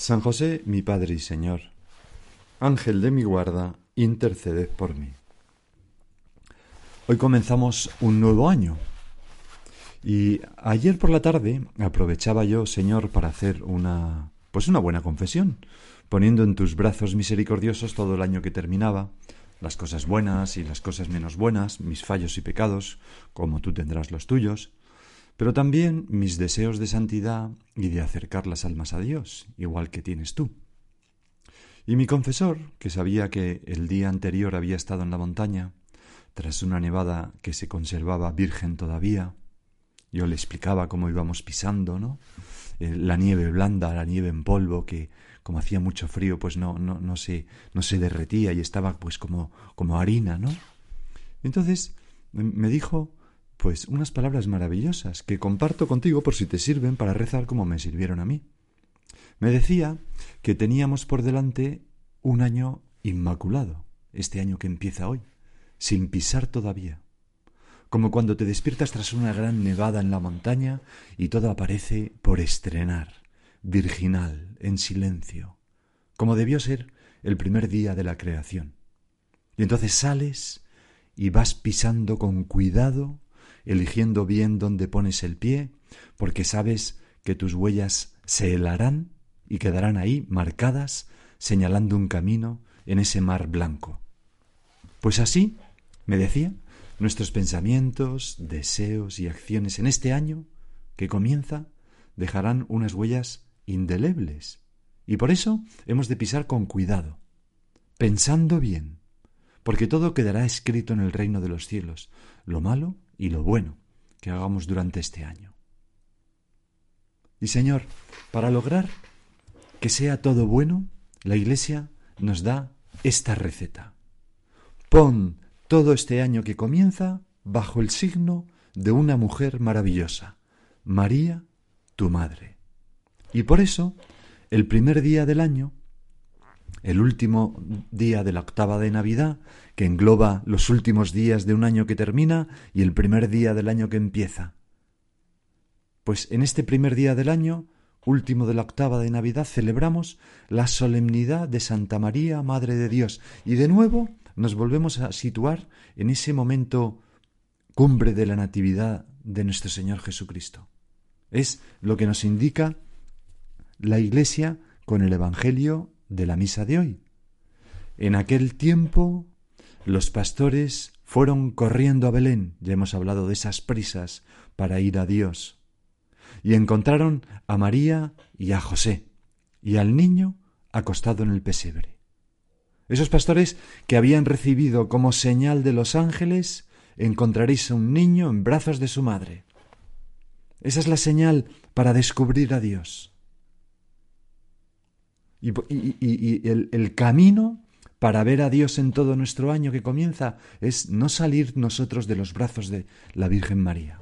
San José, mi Padre y Señor, Ángel de mi guarda, interceded por mí. Hoy comenzamos un nuevo año. Y ayer por la tarde aprovechaba yo, Señor, para hacer una pues una buena confesión, poniendo en tus brazos misericordiosos todo el año que terminaba, las cosas buenas y las cosas menos buenas, mis fallos y pecados, como tú tendrás los tuyos, pero también mis deseos de santidad y de acercar las almas a Dios, igual que tienes tú. Y mi confesor, que sabía que el día anterior había estado en la montaña, tras una nevada que se conservaba virgen todavía, yo le explicaba cómo íbamos pisando, ¿no? Eh, la nieve blanda, la nieve en polvo, que como hacía mucho frío, pues no, no, no, se, no se derretía y estaba pues como, como harina, ¿no? Entonces me dijo pues unas palabras maravillosas que comparto contigo por si te sirven para rezar como me sirvieron a mí. Me decía que teníamos por delante un año inmaculado, este año que empieza hoy, sin pisar todavía, como cuando te despiertas tras una gran nevada en la montaña y todo aparece por estrenar, virginal, en silencio, como debió ser el primer día de la creación. Y entonces sales y vas pisando con cuidado eligiendo bien dónde pones el pie, porque sabes que tus huellas se helarán y quedarán ahí marcadas, señalando un camino en ese mar blanco. Pues así, me decía, nuestros pensamientos, deseos y acciones en este año que comienza dejarán unas huellas indelebles. Y por eso hemos de pisar con cuidado, pensando bien, porque todo quedará escrito en el reino de los cielos, lo malo y lo bueno que hagamos durante este año. Y Señor, para lograr que sea todo bueno, la Iglesia nos da esta receta. Pon todo este año que comienza bajo el signo de una mujer maravillosa, María, tu Madre. Y por eso, el primer día del año, el último día de la octava de Navidad, que engloba los últimos días de un año que termina y el primer día del año que empieza. Pues en este primer día del año, último de la octava de Navidad, celebramos la solemnidad de Santa María, Madre de Dios, y de nuevo nos volvemos a situar en ese momento cumbre de la Natividad de nuestro Señor Jesucristo. Es lo que nos indica la Iglesia con el Evangelio de la misa de hoy. En aquel tiempo los pastores fueron corriendo a Belén, ya hemos hablado de esas prisas para ir a Dios, y encontraron a María y a José, y al niño acostado en el pesebre. Esos pastores que habían recibido como señal de los ángeles, encontraréis a un niño en brazos de su madre. Esa es la señal para descubrir a Dios. Y, el, camino para ver a Dios en todo nuestro año que comienza es no salir nosotros de los brazos de la Virgen María.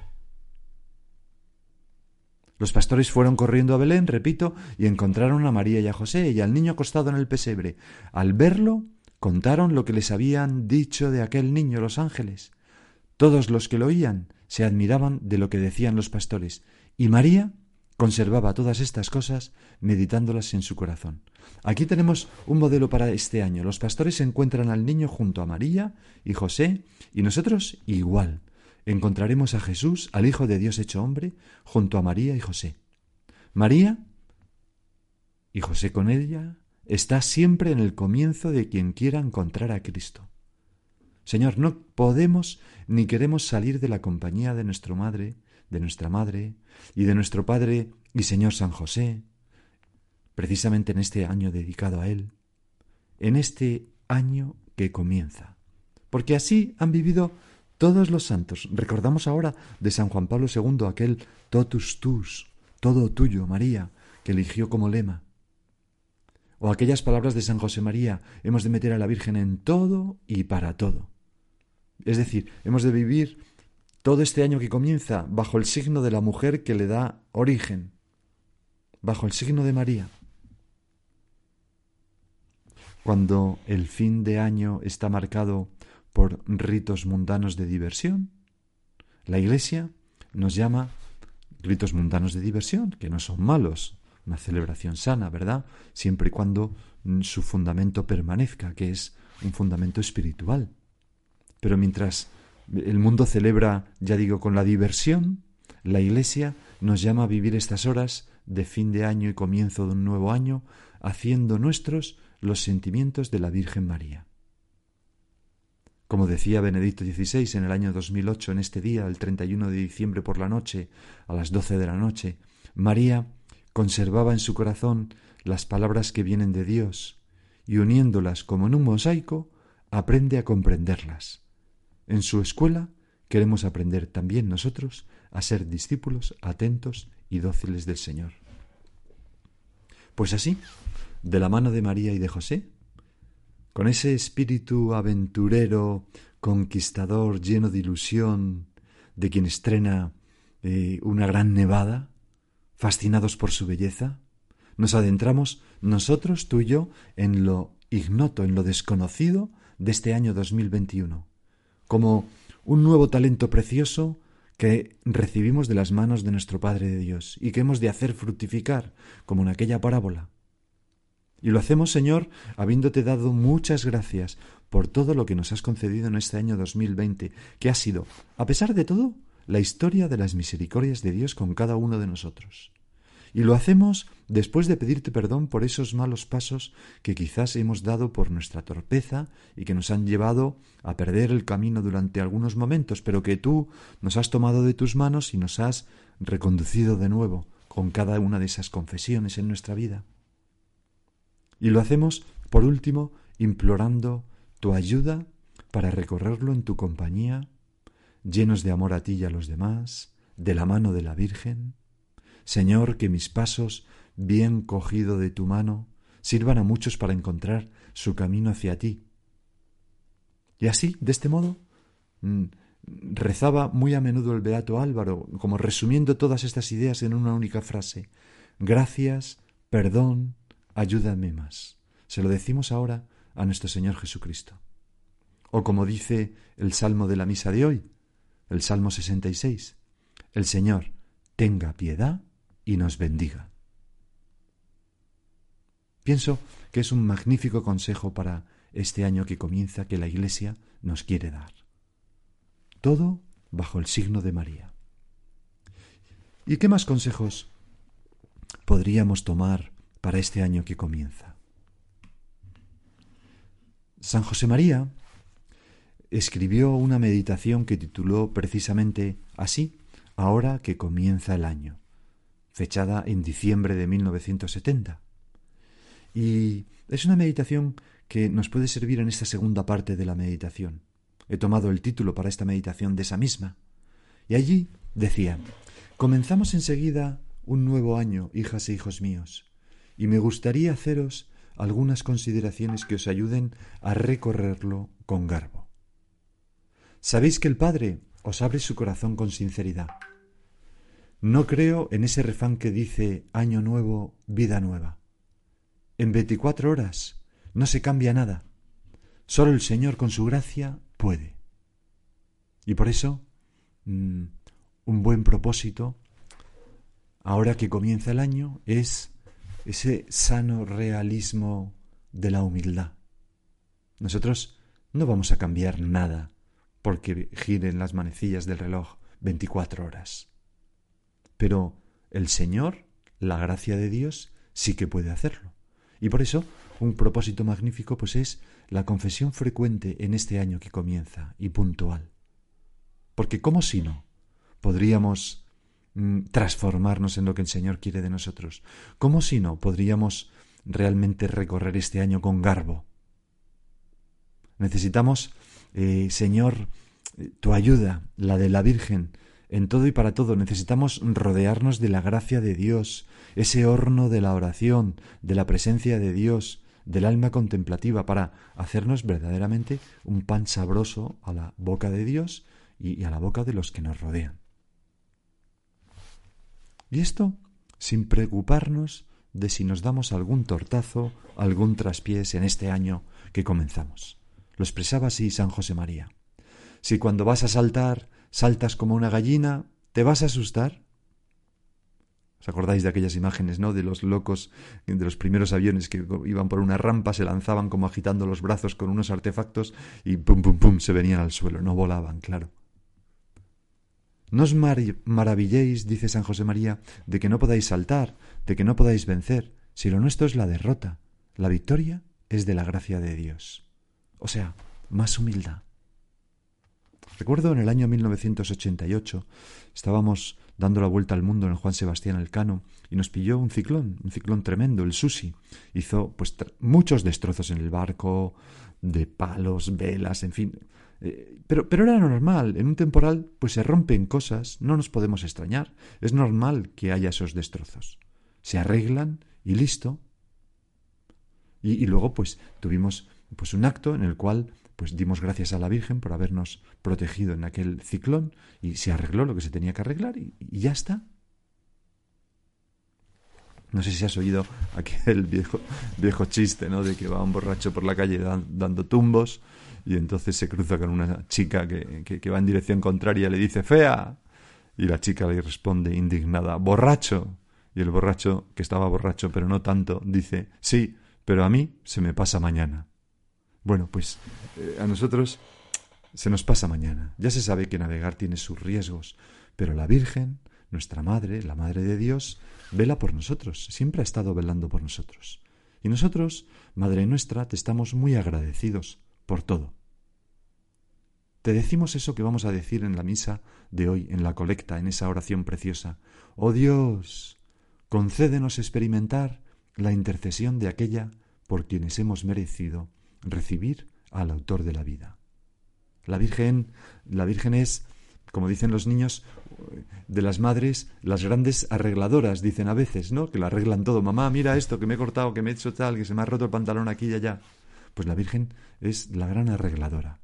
Los pastores fueron corriendo a Belén, repito, y encontraron a María y a José y al niño acostado en el pesebre. Al verlo, contaron lo que les habían dicho de aquel niño los ángeles. Todos los que lo oían se admiraban de lo que decían los pastores, y María conservaba todas estas cosas meditándolas en su corazón. Aquí tenemos un modelo para este año. Los pastores encuentran al niño junto a María y José y nosotros igual. Encontraremos a Jesús, al Hijo de Dios hecho hombre, junto a María y José. María y José con ella está siempre en el comienzo de quien quiera encontrar a Cristo. Señor, no podemos ni queremos salir de la compañía de nuestra madre, de nuestra madre y de nuestro Padre y Señor San José, precisamente en este año dedicado a Él, en este año que comienza. Porque así han vivido todos los santos. Recordamos ahora de San Juan Pablo II aquel totus tus, todo tuyo, María, que eligió como lema. O aquellas palabras de San José María, hemos de meter a la Virgen en todo y para todo. Es decir, hemos de vivir todo este año que comienza bajo el signo de la mujer que le da origen, bajo el signo de María. Cuando el fin de año está marcado por ritos mundanos de diversión, la Iglesia nos llama ritos mundanos de diversión, que no son malos, una celebración sana, ¿verdad? Siempre y cuando su fundamento permanezca, que es un fundamento espiritual. Pero mientras el mundo celebra, ya digo, con la diversión, la Iglesia nos llama a vivir estas horas de fin de año y comienzo de un nuevo año, haciendo nuestros los sentimientos de la Virgen María. Como decía Benedicto XVI en el año 2008, en este día, el 31 de diciembre por la noche, a las doce de la noche, María conservaba en su corazón las palabras que vienen de Dios y uniéndolas como en un mosaico, aprende a comprenderlas. En su escuela queremos aprender también nosotros a ser discípulos atentos y dóciles del Señor. Pues así, de la mano de María y de José, con ese espíritu aventurero, conquistador, lleno de ilusión, de quien estrena eh, una gran nevada, fascinados por su belleza, nos adentramos nosotros, tú y yo, en lo ignoto, en lo desconocido de este año 2021, como un nuevo talento precioso que recibimos de las manos de nuestro Padre de Dios y que hemos de hacer fructificar, como en aquella parábola. Y lo hacemos, Señor, habiéndote dado muchas gracias por todo lo que nos has concedido en este año 2020, que ha sido, a pesar de todo, la historia de las misericordias de Dios con cada uno de nosotros. Y lo hacemos después de pedirte perdón por esos malos pasos que quizás hemos dado por nuestra torpeza y que nos han llevado a perder el camino durante algunos momentos, pero que tú nos has tomado de tus manos y nos has reconducido de nuevo con cada una de esas confesiones en nuestra vida. Y lo hacemos, por último, implorando tu ayuda para recorrerlo en tu compañía, llenos de amor a ti y a los demás, de la mano de la Virgen. Señor, que mis pasos, bien cogido de tu mano, sirvan a muchos para encontrar su camino hacia ti. Y así, de este modo, mm, rezaba muy a menudo el Beato Álvaro, como resumiendo todas estas ideas en una única frase. Gracias, perdón, ayúdame más. Se lo decimos ahora a nuestro Señor Jesucristo. O como dice el Salmo de la Misa de hoy, el Salmo 66, el Señor tenga piedad y nos bendiga. Pienso que es un magnífico consejo para este año que comienza que la Iglesia nos quiere dar. Todo bajo el signo de María. ¿Y qué más consejos podríamos tomar para este año que comienza. San José María escribió una meditación que tituló precisamente así, Ahora que comienza el año, fechada en diciembre de 1970. Y es una meditación que nos puede servir en esta segunda parte de la meditación. He tomado el título para esta meditación de esa misma. Y allí decía, comenzamos enseguida un nuevo año, hijas e hijos míos y me gustaría haceros algunas consideraciones que os ayuden a recorrerlo con garbo. Sabéis que el Padre os abre su corazón con sinceridad. No creo en ese refán que dice año nuevo, vida nueva. En veinticuatro horas no se cambia nada. Solo el Señor con su gracia puede. Y por eso, mm, un buen propósito, ahora que comienza el año, es ese sano realismo de la humildad. Nosotros no vamos a cambiar nada porque giren las manecillas del reloj 24 horas. Pero el Señor, la gracia de Dios, sí que puede hacerlo. Y por eso un propósito magnífico pues es la confesión frecuente en este año que comienza y puntual. Porque ¿cómo si no podríamos Mm, transformarnos en lo que el Señor quiere de nosotros. ¿Cómo si no podríamos realmente recorrer este año con garbo? Necesitamos, eh, Señor, tu ayuda, la de la Virgen, en todo y para todo necesitamos rodearnos de la gracia de Dios, ese horno de la oración, de la presencia de Dios, del alma contemplativa, para hacernos verdaderamente un pan sabroso a la boca de Dios y a la boca de los que nos rodean. Y esto sin preocuparnos de si nos damos algún tortazo, algún traspiés en este año que comenzamos. Lo expresaba así San José María. Si cuando vas a saltar saltas como una gallina, ¿te vas a asustar? ¿Os acordáis de aquellas imágenes, no? De los locos, de los primeros aviones que iban por una rampa, se lanzaban como agitando los brazos con unos artefactos y pum, pum, pum, se venían al suelo, no volaban, claro. No os maravilléis, dice San José María, de que no podáis saltar, de que no podáis vencer, si lo nuestro es la derrota. La victoria es de la gracia de Dios. O sea, más humildad. Recuerdo en el año 1988, estábamos dando la vuelta al mundo en Juan Sebastián Elcano y nos pilló un ciclón, un ciclón tremendo, el Susi. Hizo pues muchos destrozos en el barco, de palos, velas, en fin. Eh, pero, pero era normal, en un temporal pues se rompen cosas, no nos podemos extrañar, es normal que haya esos destrozos. Se arreglan y listo. Y, y luego pues tuvimos pues un acto en el cual pues dimos gracias a la Virgen por habernos protegido en aquel ciclón y se arregló lo que se tenía que arreglar y, ya está. No sé si has oído aquel viejo, viejo chiste, ¿no? De que va un borracho por la calle dando tumbos y entonces se cruza con una chica que, que, va en dirección contraria y le dice fea. Y la chica le responde indignada, borracho. Y el borracho, que estaba borracho pero no tanto, dice, sí, pero a mí se me pasa mañana. Bueno, pues eh, a nosotros se nos pasa mañana. Ya se sabe que navegar tiene sus riesgos, pero la Virgen, nuestra Madre, la Madre de Dios, vela por nosotros, siempre ha estado velando por nosotros. Y nosotros, Madre nuestra, te estamos muy agradecidos por todo. Te decimos eso que vamos a decir en la misa de hoy, en la colecta, en esa oración preciosa. Oh Dios, concédenos experimentar la intercesión de aquella por quienes hemos merecido recibir al autor de la vida. La Virgen, la Virgen es, como dicen los niños, de las madres, las grandes arregladoras, dicen a veces, ¿no? Que lo arreglan todo. Mamá, mira esto, que me he cortado, que me he hecho tal, que se me ha roto el pantalón aquí y allá. Pues la Virgen es la gran arregladora.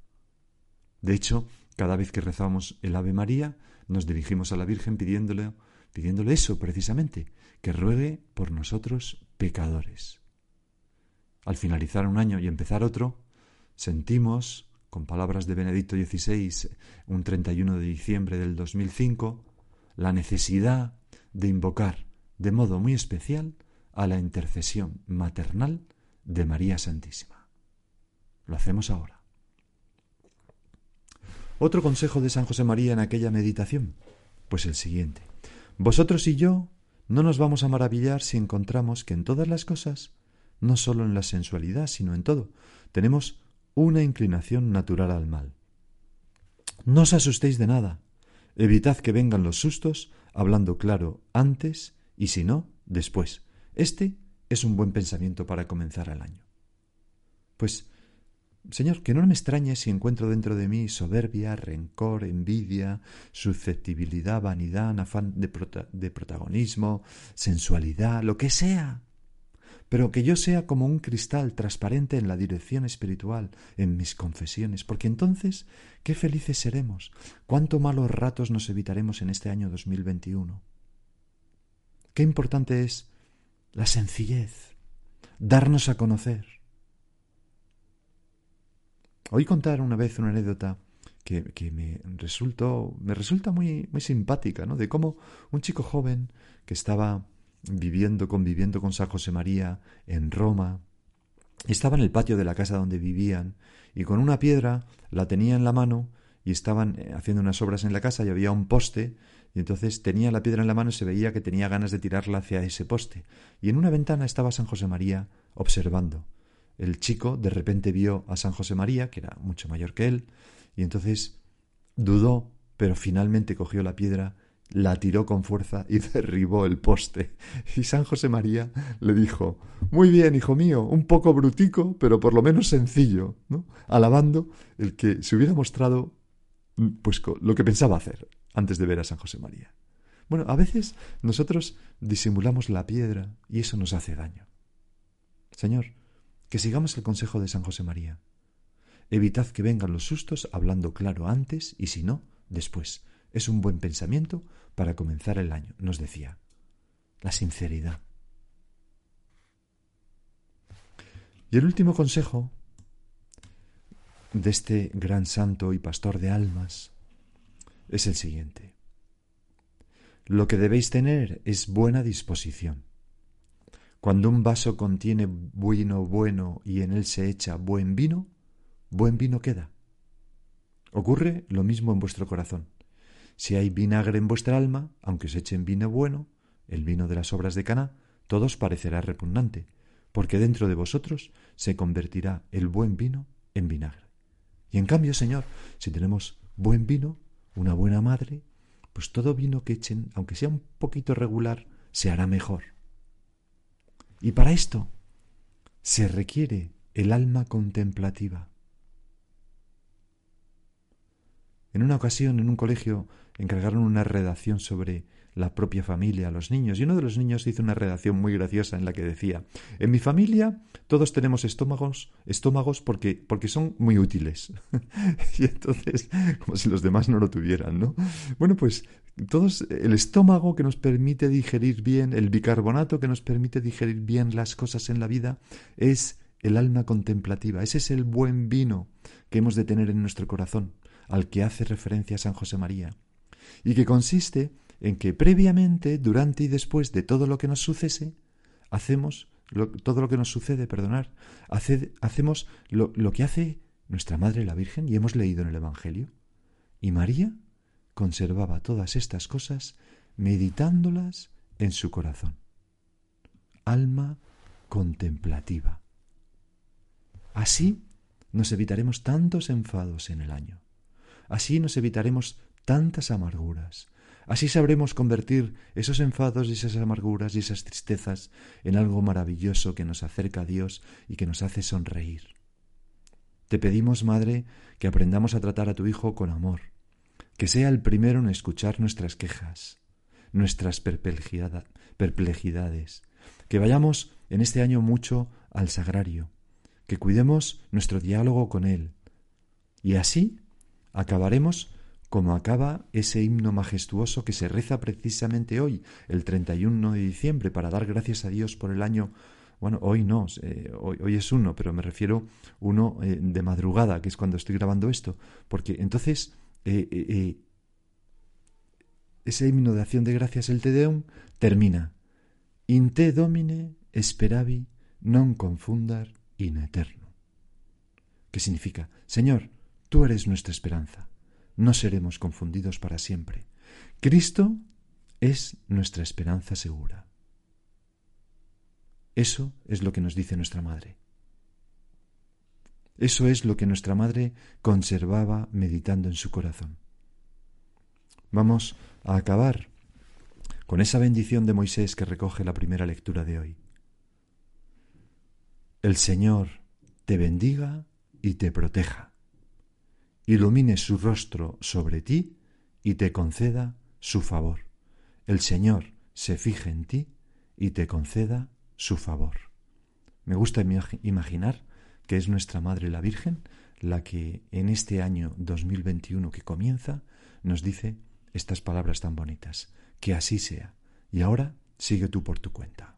De hecho, cada vez que rezamos el Ave María, nos dirigimos a la Virgen pidiéndole, pidiéndole eso precisamente, que ruegue por nosotros pecadores. Al finalizar un año y empezar otro, sentimos, con palabras de Benedicto XVI, un 31 de diciembre del 2005, la necesidad de invocar de modo muy especial a la intercesión maternal de María Santísima. Lo hacemos ahora. Otro consejo de San José María en aquella meditación, pues el siguiente. Vosotros y yo no nos vamos a maravillar si encontramos que en todas las cosas no solo en la sensualidad, sino en todo. Tenemos una inclinación natural al mal. No os asustéis de nada. Evitad que vengan los sustos, hablando claro antes y si no, después. Este es un buen pensamiento para comenzar el año. Pues, Señor, que no me extrañe si encuentro dentro de mí soberbia, rencor, envidia, susceptibilidad, vanidad, afán de, de protagonismo, sensualidad, lo que sea pero que yo sea como un cristal transparente en la dirección espiritual, en mis confesiones, porque entonces qué felices seremos, cuánto malos ratos nos evitaremos en este año 2021. Qué importante es la sencillez, darnos a conocer. Oí contar una vez una anécdota que, que, me, resultó, me resulta muy, muy simpática, ¿no? De cómo un chico joven que estaba viviendo, conviviendo con San José María en Roma. Estaba en el patio de la casa donde vivían y con una piedra la tenía en la mano y estaban eh, haciendo unas obras en la casa y había un poste y entonces tenía la piedra en la mano y se veía que tenía ganas de tirarla hacia ese poste. Y en una ventana estaba San José María observando. El chico de repente vio a San José María, que era mucho mayor que él, y entonces dudó, pero finalmente cogió la piedra la tiró con fuerza y derribó el poste. Y San José María le dijo, Muy bien, hijo mío, un poco brutico, pero por lo menos sencillo, ¿no? alabando el que se hubiera mostrado pues lo que pensaba hacer, antes de ver a San José María. Bueno, a veces nosotros disimulamos la piedra y eso nos hace daño. Señor, que sigamos el consejo de San José María. Evitad que vengan los sustos hablando claro antes y si no, después. Es un buen pensamiento para comenzar el año, nos decía. La sinceridad. Y el último consejo de este gran santo y pastor de almas es el siguiente. Lo que debéis tener es buena disposición. Cuando un vaso contiene vino bueno y en él se echa buen vino, buen vino queda. Ocurre lo mismo en vuestro corazón. Si hay vinagre en vuestra alma, aunque se echen vino bueno, el vino de las obras de Caná, todo os parecerá repugnante, porque dentro de vosotros se convertirá el buen vino en vinagre. Y en cambio, Señor, si tenemos buen vino, una buena madre, pues todo vino que echen, aunque sea un poquito regular, se hará mejor. Y para esto se requiere el alma contemplativa. En una ocasión, en un colegio, encargaron una redacción sobre la propia familia, los niños. Y uno de los niños hizo una redacción muy graciosa en la que decía, en mi familia todos tenemos estómagos, estómagos porque, porque son muy útiles. y entonces, como si los demás no lo tuvieran, ¿no? Bueno, pues todos, el estómago que nos permite digerir bien, el bicarbonato que nos permite digerir bien las cosas en la vida, es el alma contemplativa. Ese es el buen vino que hemos de tener en nuestro corazón, al que hace referencia San José María, y que consiste en que previamente, durante y después de todo lo que nos sucese, hacemos todo lo que nos sucede, perdonar, hacemos lo, lo que hace nuestra Madre la Virgen, y hemos leído en el Evangelio. Y María conservaba todas estas cosas meditándolas en su corazón. Alma contemplativa. Así nos evitaremos tantos enfados en el año. Así nos evitaremos tantas amarguras. Así sabremos convertir esos enfados y esas amarguras y esas tristezas en algo maravilloso que nos acerca a Dios y que nos hace sonreír. Te pedimos, Madre, que aprendamos a tratar a tu Hijo con amor, que sea el primero en escuchar nuestras quejas, nuestras perplejidades, que vayamos en este año mucho al sagrario, que cuidemos nuestro diálogo con Él, y así acabaremos como acaba ese himno majestuoso que se reza precisamente hoy, el 31 de diciembre, para dar gracias a Dios por el año bueno, hoy no, eh, hoy, es uno, pero me refiero uno eh, de madrugada, que es cuando estoy grabando esto, porque entonces eh, ese himno de acción de gracias, el Te Deum, termina. In te domine esperavi non confundar in eterno. ¿Qué significa? Señor, tú eres nuestra esperanza. No seremos confundidos para siempre. Cristo es nuestra esperanza segura. Eso es lo que nos dice nuestra Madre. Eso es lo que nuestra madre conservaba meditando en su corazón. Vamos a acabar con esa bendición de Moisés que recoge la primera lectura de hoy. El Señor te bendiga y te proteja, ilumine su rostro sobre ti y te conceda su favor. El Señor se fije en ti y te conceda su favor. Me gusta imaginar que es nuestra Madre la Virgen, la que en este año 2021 que comienza nos dice estas palabras tan bonitas. Que así sea. Y ahora sigue tú por tu cuenta.